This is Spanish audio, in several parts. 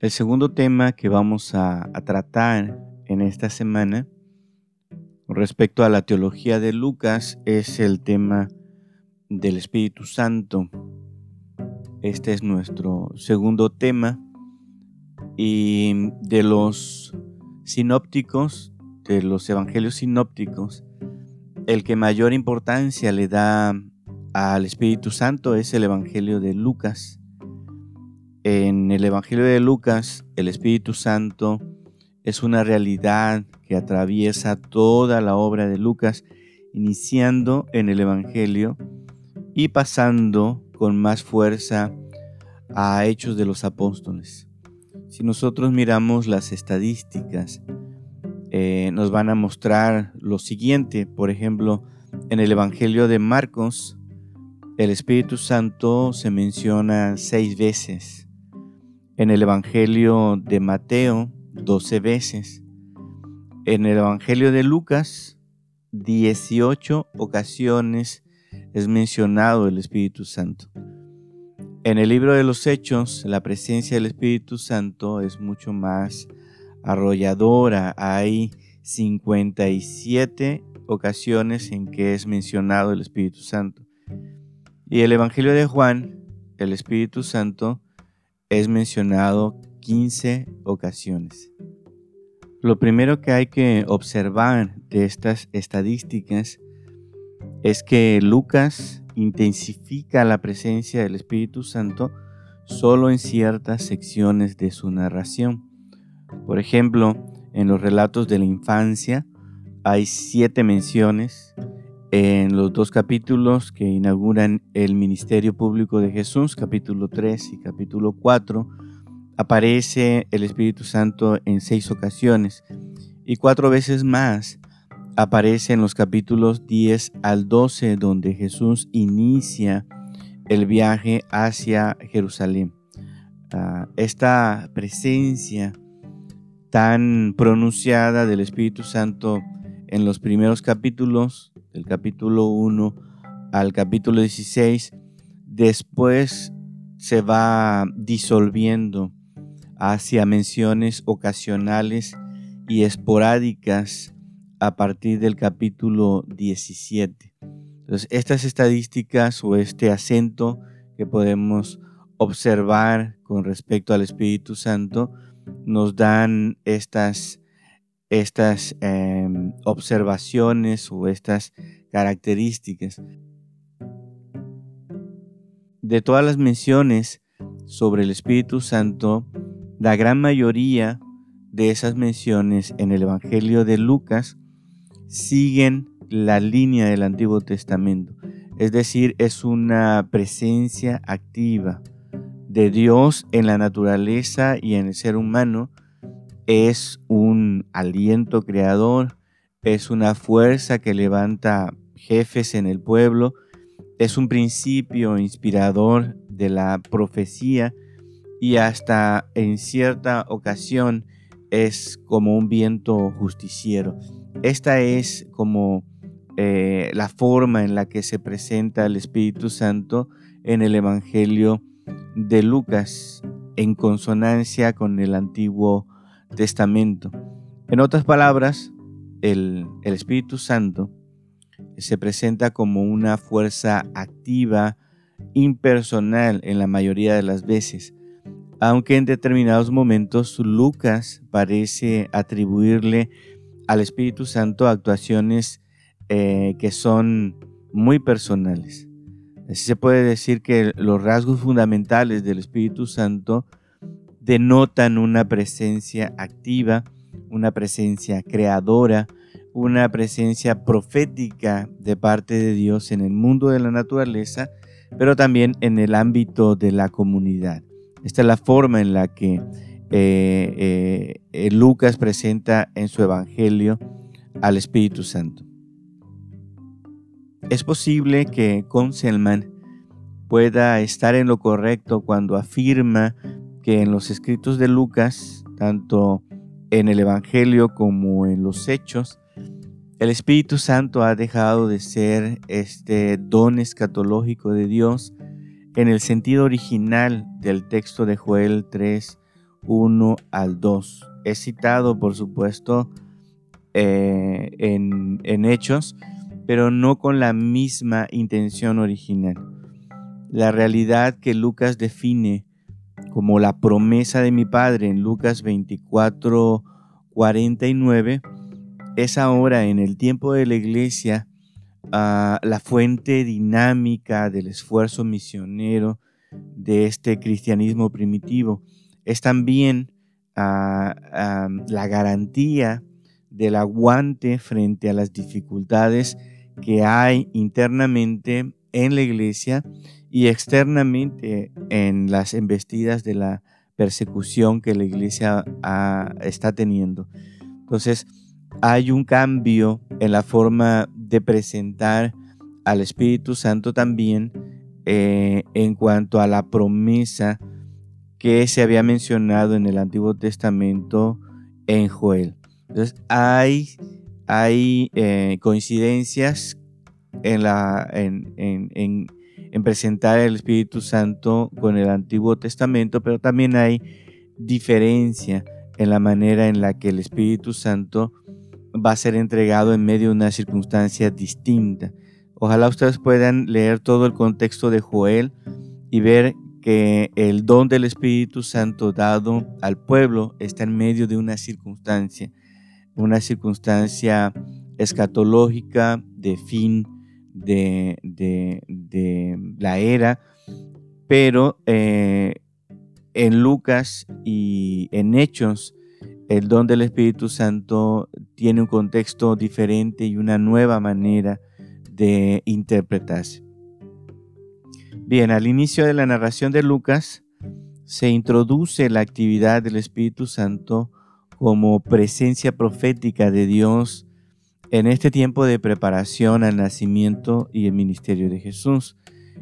El segundo tema que vamos a, tratar en esta semana respecto a la teología de Lucas es el tema del Espíritu Santo. Este es nuestro segundo tema y de los sinópticos, de los evangelios sinópticos, el que mayor importancia le da al Espíritu Santo es el Evangelio de Lucas. El Evangelio de Lucas, el Espíritu Santo es una realidad que atraviesa toda la obra de Lucas, iniciando en el Evangelio y pasando con más fuerza a Hechos de los Apóstoles. Si nosotros miramos las estadísticas, eh, nos van a mostrar lo siguiente. Por ejemplo, en el Evangelio de Marcos, el Espíritu Santo se menciona seis veces en el Evangelio de Mateo 12 veces, en el Evangelio de Lucas 18 ocasiones es mencionado el Espíritu Santo. En el libro de los Hechos, la presencia del Espíritu Santo es mucho más arrolladora. Hay 57 ocasiones en que es mencionado el Espíritu Santo. Y el Evangelio de Juan, el Espíritu Santo, es mencionado 15 ocasiones. Lo primero que hay que observar de estas estadísticas es que Lucas intensifica la presencia del Espíritu Santo solo en ciertas secciones de su narración. Por ejemplo, en los relatos de la infancia hay siete menciones en los dos capítulos que inauguran el ministerio público de Jesús, capítulo 3 y capítulo 4, aparece el Espíritu Santo en seis ocasiones y cuatro veces más aparece en los capítulos 10 al 12 donde Jesús inicia el viaje hacia Jerusalén. Ah, esta presencia tan pronunciada del Espíritu Santo en los primeros capítulos del capítulo 1 al capítulo 16, después se va disolviendo hacia menciones ocasionales y esporádicas a partir del capítulo 17. Entonces, estas estadísticas o este acento que podemos observar con respecto al Espíritu Santo nos dan estas estas em, observaciones o estas características. De todas las menciones sobre el Espíritu Santo, la gran mayoría de esas menciones en el Evangelio de Lucas siguen la línea del Antiguo Testamento. Es decir, es una presencia activa de Dios en la naturaleza y en el ser humano es un aliento creador, es una fuerza que levanta jefes en el pueblo, es un principio inspirador de la profecía y hasta en cierta ocasión es como un viento justiciero. Esta es como eh, la forma en la que se presenta el Espíritu Santo en el Evangelio de Lucas, en consonancia con el Antiguo Testamento. En otras palabras, el, Espíritu Santo se presenta como una fuerza activa, impersonal en la mayoría de las veces, aunque en determinados momentos Lucas parece atribuirle al Espíritu Santo actuaciones eh, que son muy personales. Se puede decir que los rasgos fundamentales del Espíritu Santo denotan una presencia activa, una presencia creadora, una presencia profética de parte de Dios en el mundo de la naturaleza, pero también en el ámbito de la comunidad. Esta es la forma en la que eh, eh, Lucas presenta en su Evangelio al Espíritu Santo. Es posible que Conselman pueda estar en lo correcto cuando afirma que en los escritos de Lucas, tanto en el Evangelio como en los Hechos, el Espíritu Santo ha dejado de ser este don escatológico de Dios en el sentido original del texto de Joel 3, 1 al 2. Es citado, por supuesto, eh, en, en Hechos, pero no con la misma intención original. La realidad que Lucas define como la promesa de mi Padre en Lucas 24, 49, es ahora en el tiempo de la iglesia ah, la fuente dinámica del esfuerzo misionero de este cristianismo primitivo. Es también ah, ah, la garantía del aguante frente a las dificultades que hay internamente en la iglesia y externamente en las embestidas de la persecución que la iglesia está teniendo. Entonces, hay un cambio en la forma de presentar al Espíritu Santo también eh, en cuanto a la promesa que se había mencionado en el Antiguo Testamento en Joel. Entonces, hay, hay eh, coincidencias en, la, en, en presentar el Espíritu Santo con el Antiguo Testamento, pero también hay diferencia en la manera en la que el Espíritu Santo va a ser entregado en medio de una circunstancia distinta. Ojalá ustedes puedan leer todo el contexto de Joel y ver que el don del Espíritu Santo dado al pueblo está en medio de una circunstancia, una circunstancia escatológica de fin de, la era, pero eh, en Lucas y en Hechos, el don del Espíritu Santo tiene un contexto diferente y una nueva manera de interpretarse. Bien, al inicio de la narración de Lucas se introduce la actividad del Espíritu Santo como presencia profética de Dios en este tiempo de preparación al nacimiento y el ministerio de Jesús.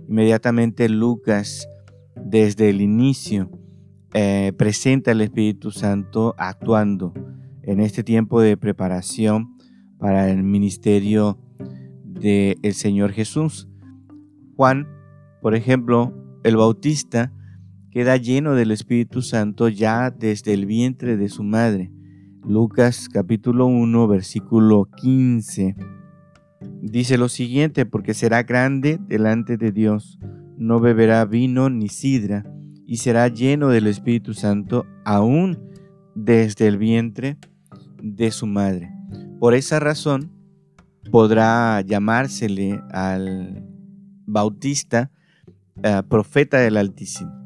Inmediatamente Lucas, desde el inicio, eh, presenta al Espíritu Santo actuando en este tiempo de preparación para el ministerio del Señor Jesús. Juan, por ejemplo, el Bautista, queda lleno del Espíritu Santo ya desde el vientre de su madre. Lucas capítulo 1 versículo 15 dice lo siguiente, porque será grande delante de Dios, no beberá vino ni sidra, y será lleno del Espíritu Santo aún desde el vientre de su madre. Por esa razón podrá llamársele al Bautista eh, profeta del Altísimo.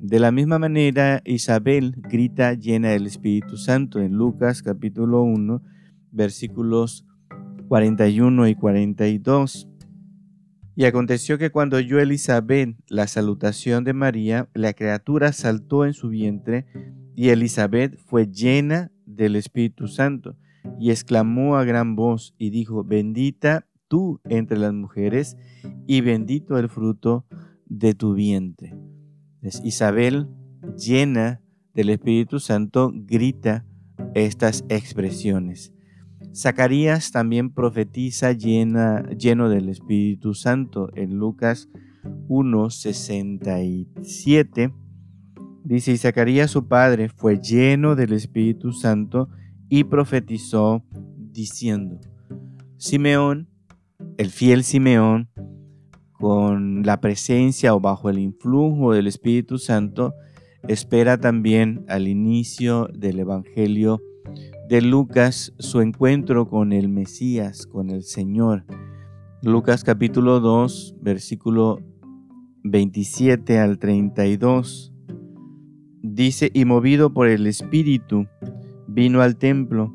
De la misma manera, Isabel grita llena del Espíritu Santo en Lucas capítulo 1, versículos 41 y 42. Y aconteció que cuando oyó Elizabeth la salutación de María, la criatura saltó en su vientre, y Elizabeth fue llena del Espíritu Santo, y exclamó a gran voz y dijo, bendita tú entre las mujeres, y bendito el fruto de tu vientre. Isabel, llena del Espíritu Santo, grita estas expresiones. Zacarías también profetiza lleno del Espíritu Santo en Lucas 1.67. Dice, y Zacarías su padre fue lleno del Espíritu Santo y profetizó diciendo, Simeón, el fiel Simeón, con la presencia o bajo el influjo del Espíritu Santo, espera también al inicio del Evangelio de Lucas su encuentro con el Mesías, con el Señor. Lucas capítulo 2, versículo 27 al 32. Dice, y movido por el Espíritu, vino al templo,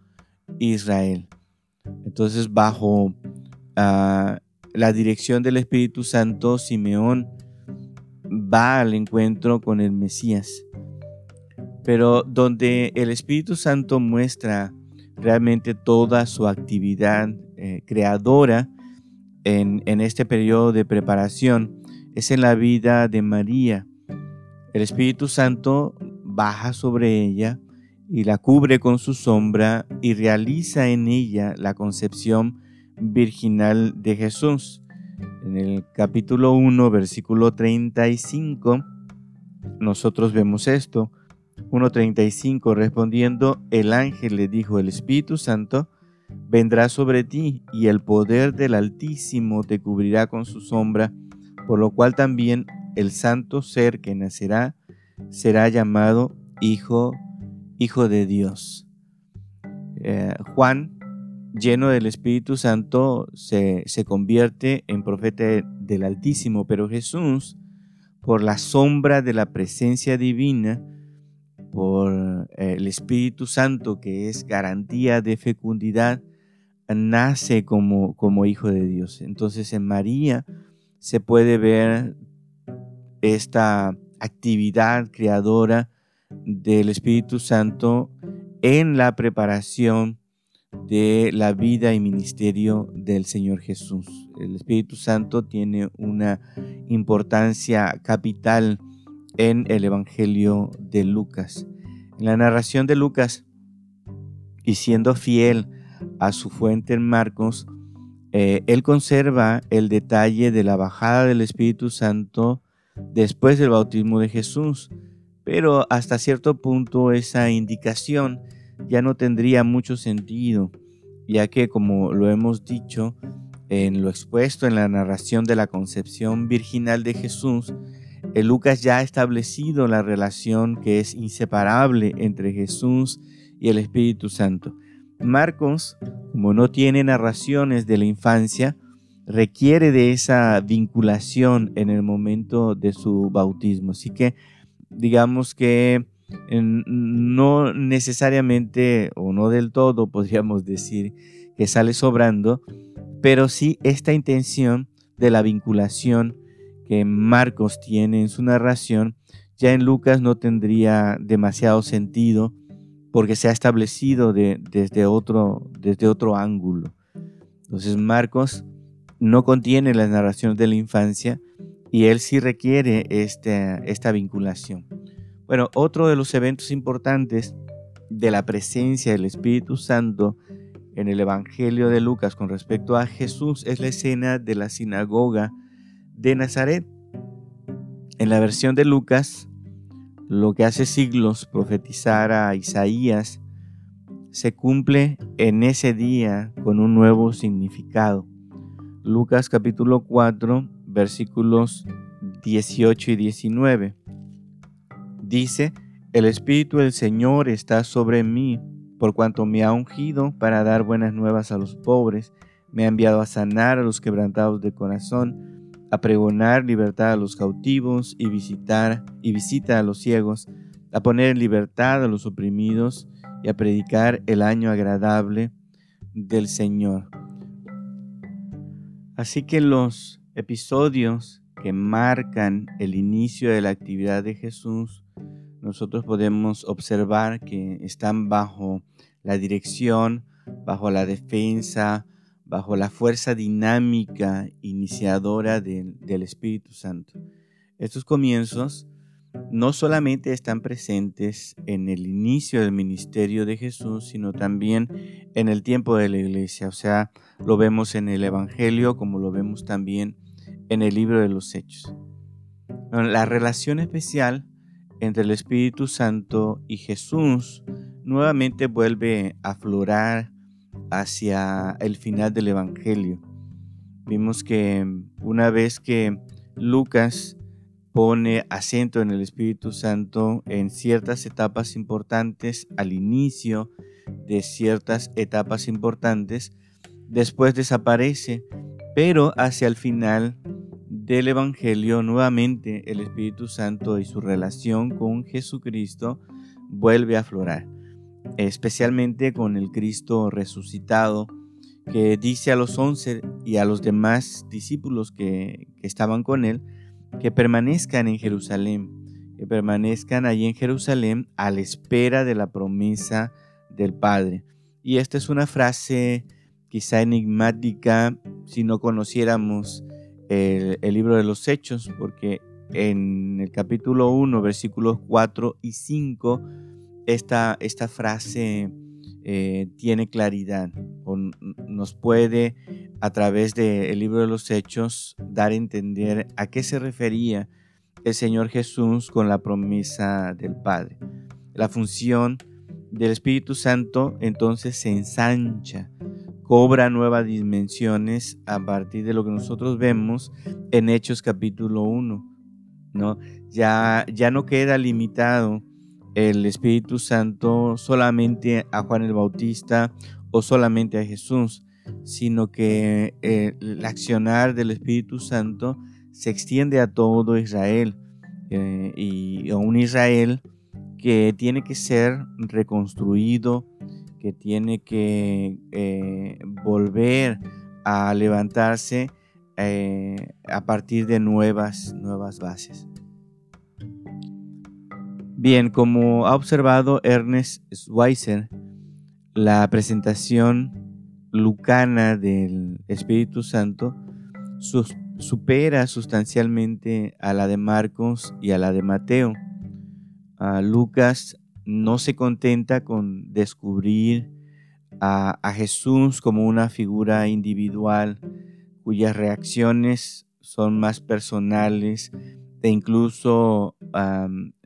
Israel. Entonces, bajo uh, la dirección del Espíritu Santo, Simeón va al encuentro con el Mesías. pero donde el Espíritu Santo muestra realmente toda su actividad eh, creadora en, en este periodo de preparación es en la vida de María. El Espíritu Santo baja sobre ella y la cubre con su sombra y realiza en ella la concepción virginal de Jesús. En el capítulo 1, versículo 35, nosotros vemos esto. 1.35 respondiendo, el ángel le dijo, el Espíritu Santo vendrá sobre ti y el poder del Altísimo te cubrirá con su sombra, por lo cual también el santo ser que nacerá será llamado Hijo, Hijo de Dios. Eh, Juan, lleno del Espíritu Santo, se, se convierte en profeta del Altísimo, pero Jesús, por la sombra de la presencia divina, por eh, el Espíritu Santo, que es garantía de fecundidad, nace como, como hijo de Dios. Entonces en María se puede ver esta actividad creadora del Espíritu Santo en la preparación de la vida y ministerio del Señor Jesús. El Espíritu Santo tiene una importancia capital en el Evangelio de Lucas. En la narración de Lucas, y siendo fiel a su fuente en Marcos, eh, él conserva el detalle de la bajada del Espíritu Santo después del bautismo de Jesús, pero hasta cierto punto esa indicación ya no tendría mucho sentido, ya que como lo hemos dicho en lo expuesto en la narración de la concepción virginal de Jesús, el Lucas ya ha establecido la relación que es inseparable entre Jesús y el Espíritu Santo. Marcos, como no tiene narraciones de la infancia, requiere de esa vinculación en el momento de su bautismo. Así que digamos que no necesariamente o no del todo podríamos decir que sale sobrando, pero sí esta intención de la vinculación que Marcos tiene en su narración, ya en Lucas no tendría demasiado sentido porque se ha establecido desde, otro, desde otro ángulo. Entonces Marcos no contiene las narraciones de la infancia y él sí requiere este, esta vinculación. Bueno, otro de los eventos importantes de la presencia del Espíritu Santo en el Evangelio de Lucas con respecto a Jesús es la escena de la sinagoga de Nazaret. En la versión de Lucas, lo que hace siglos profetizar a Isaías se cumple en ese día con un nuevo significado. Lucas capítulo 4 versículos 18 y 19. Dice, el Espíritu del Señor está sobre mí, por cuanto me ha ungido para dar buenas nuevas a los pobres, me ha enviado a sanar a los quebrantados de corazón, a pregonar libertad a los cautivos y visitar y visita a los ciegos, a poner en libertad a los oprimidos y a predicar el año agradable del Señor. Así que los episodios que marcan el inicio de la actividad de Jesús, nosotros podemos observar que están bajo la dirección, bajo la defensa, bajo la fuerza dinámica iniciadora del Espíritu Santo. Estos comienzos no solamente están presentes en el inicio del ministerio de Jesús, sino también en el tiempo de la iglesia. O sea, lo vemos en el Evangelio como lo vemos también en el libro de los Hechos. La relación especial entre el Espíritu Santo y Jesús nuevamente vuelve a aflorar hacia el final del Evangelio. Vimos que una vez que Lucas pone acento en el Espíritu Santo en ciertas etapas importantes, al inicio de ciertas etapas importantes, después desaparece, pero hacia el final del Evangelio nuevamente el Espíritu Santo y su relación con Jesucristo vuelve a aflorar especialmente con el Cristo resucitado, que dice a los once y a los demás discípulos que, estaban con él, que permanezcan en Jerusalén, que permanezcan allí en Jerusalén a la espera de la promesa del Padre. Y esta es una frase quizá enigmática si no conociéramos el, libro de los Hechos, porque en el capítulo 1, versículos 4 y 5, esta, esta frase eh, tiene claridad o nos puede a través del libro de los Hechos dar a entender a qué se refería el Señor Jesús con la promesa del Padre. La función del Espíritu Santo entonces se ensancha, cobra nuevas dimensiones a partir de lo que nosotros vemos en Hechos capítulo 1. ¿no? Ya, ya no queda limitado el Espíritu Santo solamente a Juan el Bautista o solamente a Jesús, sino que eh, el accionar del Espíritu Santo se extiende a todo Israel eh, y a un Israel que tiene que ser reconstruido, que tiene que eh, volver a levantarse a partir de nuevas, nuevas bases. Bien, como ha observado Ernest Schweitzer, la presentación lucana del Espíritu Santo supera sustancialmente a la de Marcos y a la de Mateo. Lucas no se contenta con descubrir a, Jesús como una figura individual cuyas reacciones son más personales e incluso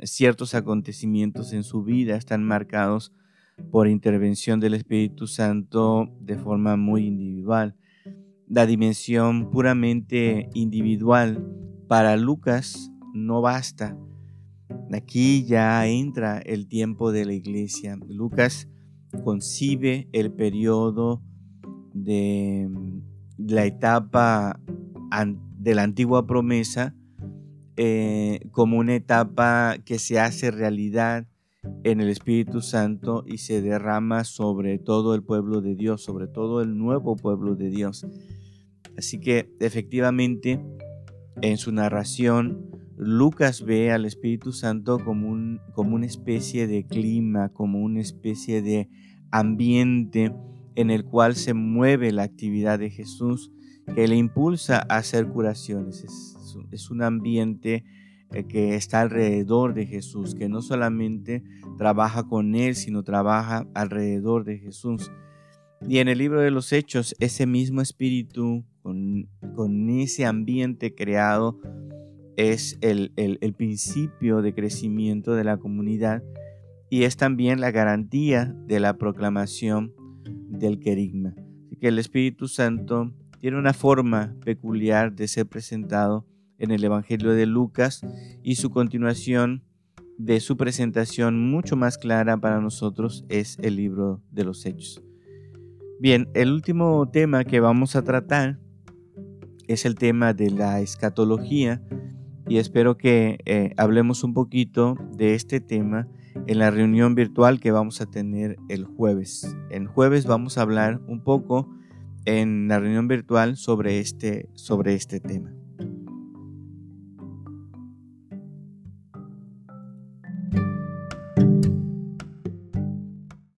ciertos acontecimientos en su vida están marcados por intervención del Espíritu Santo de forma muy individual. La dimensión puramente individual para Lucas no basta. Aquí ya entra el tiempo de la iglesia. Lucas concibe el periodo de la etapa de la antigua promesa eh, como una etapa que se hace realidad en el Espíritu Santo y se derrama sobre todo el pueblo de Dios, sobre todo el nuevo pueblo de Dios. Así que efectivamente en su narración Lucas ve al Espíritu Santo como, un, como una especie de clima, como una especie de ambiente en el cual se mueve la actividad de Jesús que le impulsa a hacer curaciones. Es, un ambiente que está alrededor de Jesús, que no solamente trabaja con Él, sino trabaja alrededor de Jesús. Y en el libro de los Hechos, ese mismo espíritu, con, ese ambiente creado, es el, principio de crecimiento de la comunidad y es también la garantía de la proclamación del querigma. Que el Espíritu Santo tiene una forma peculiar de ser presentado en el Evangelio de Lucas y su continuación de su presentación mucho más clara para nosotros es el libro de los Hechos. Bien, el último tema que vamos a tratar es el tema de la escatología y espero que eh, hablemos un poquito de este tema en la reunión virtual que vamos a tener el jueves. El jueves vamos a hablar un poco en la reunión virtual sobre este, sobre este tema.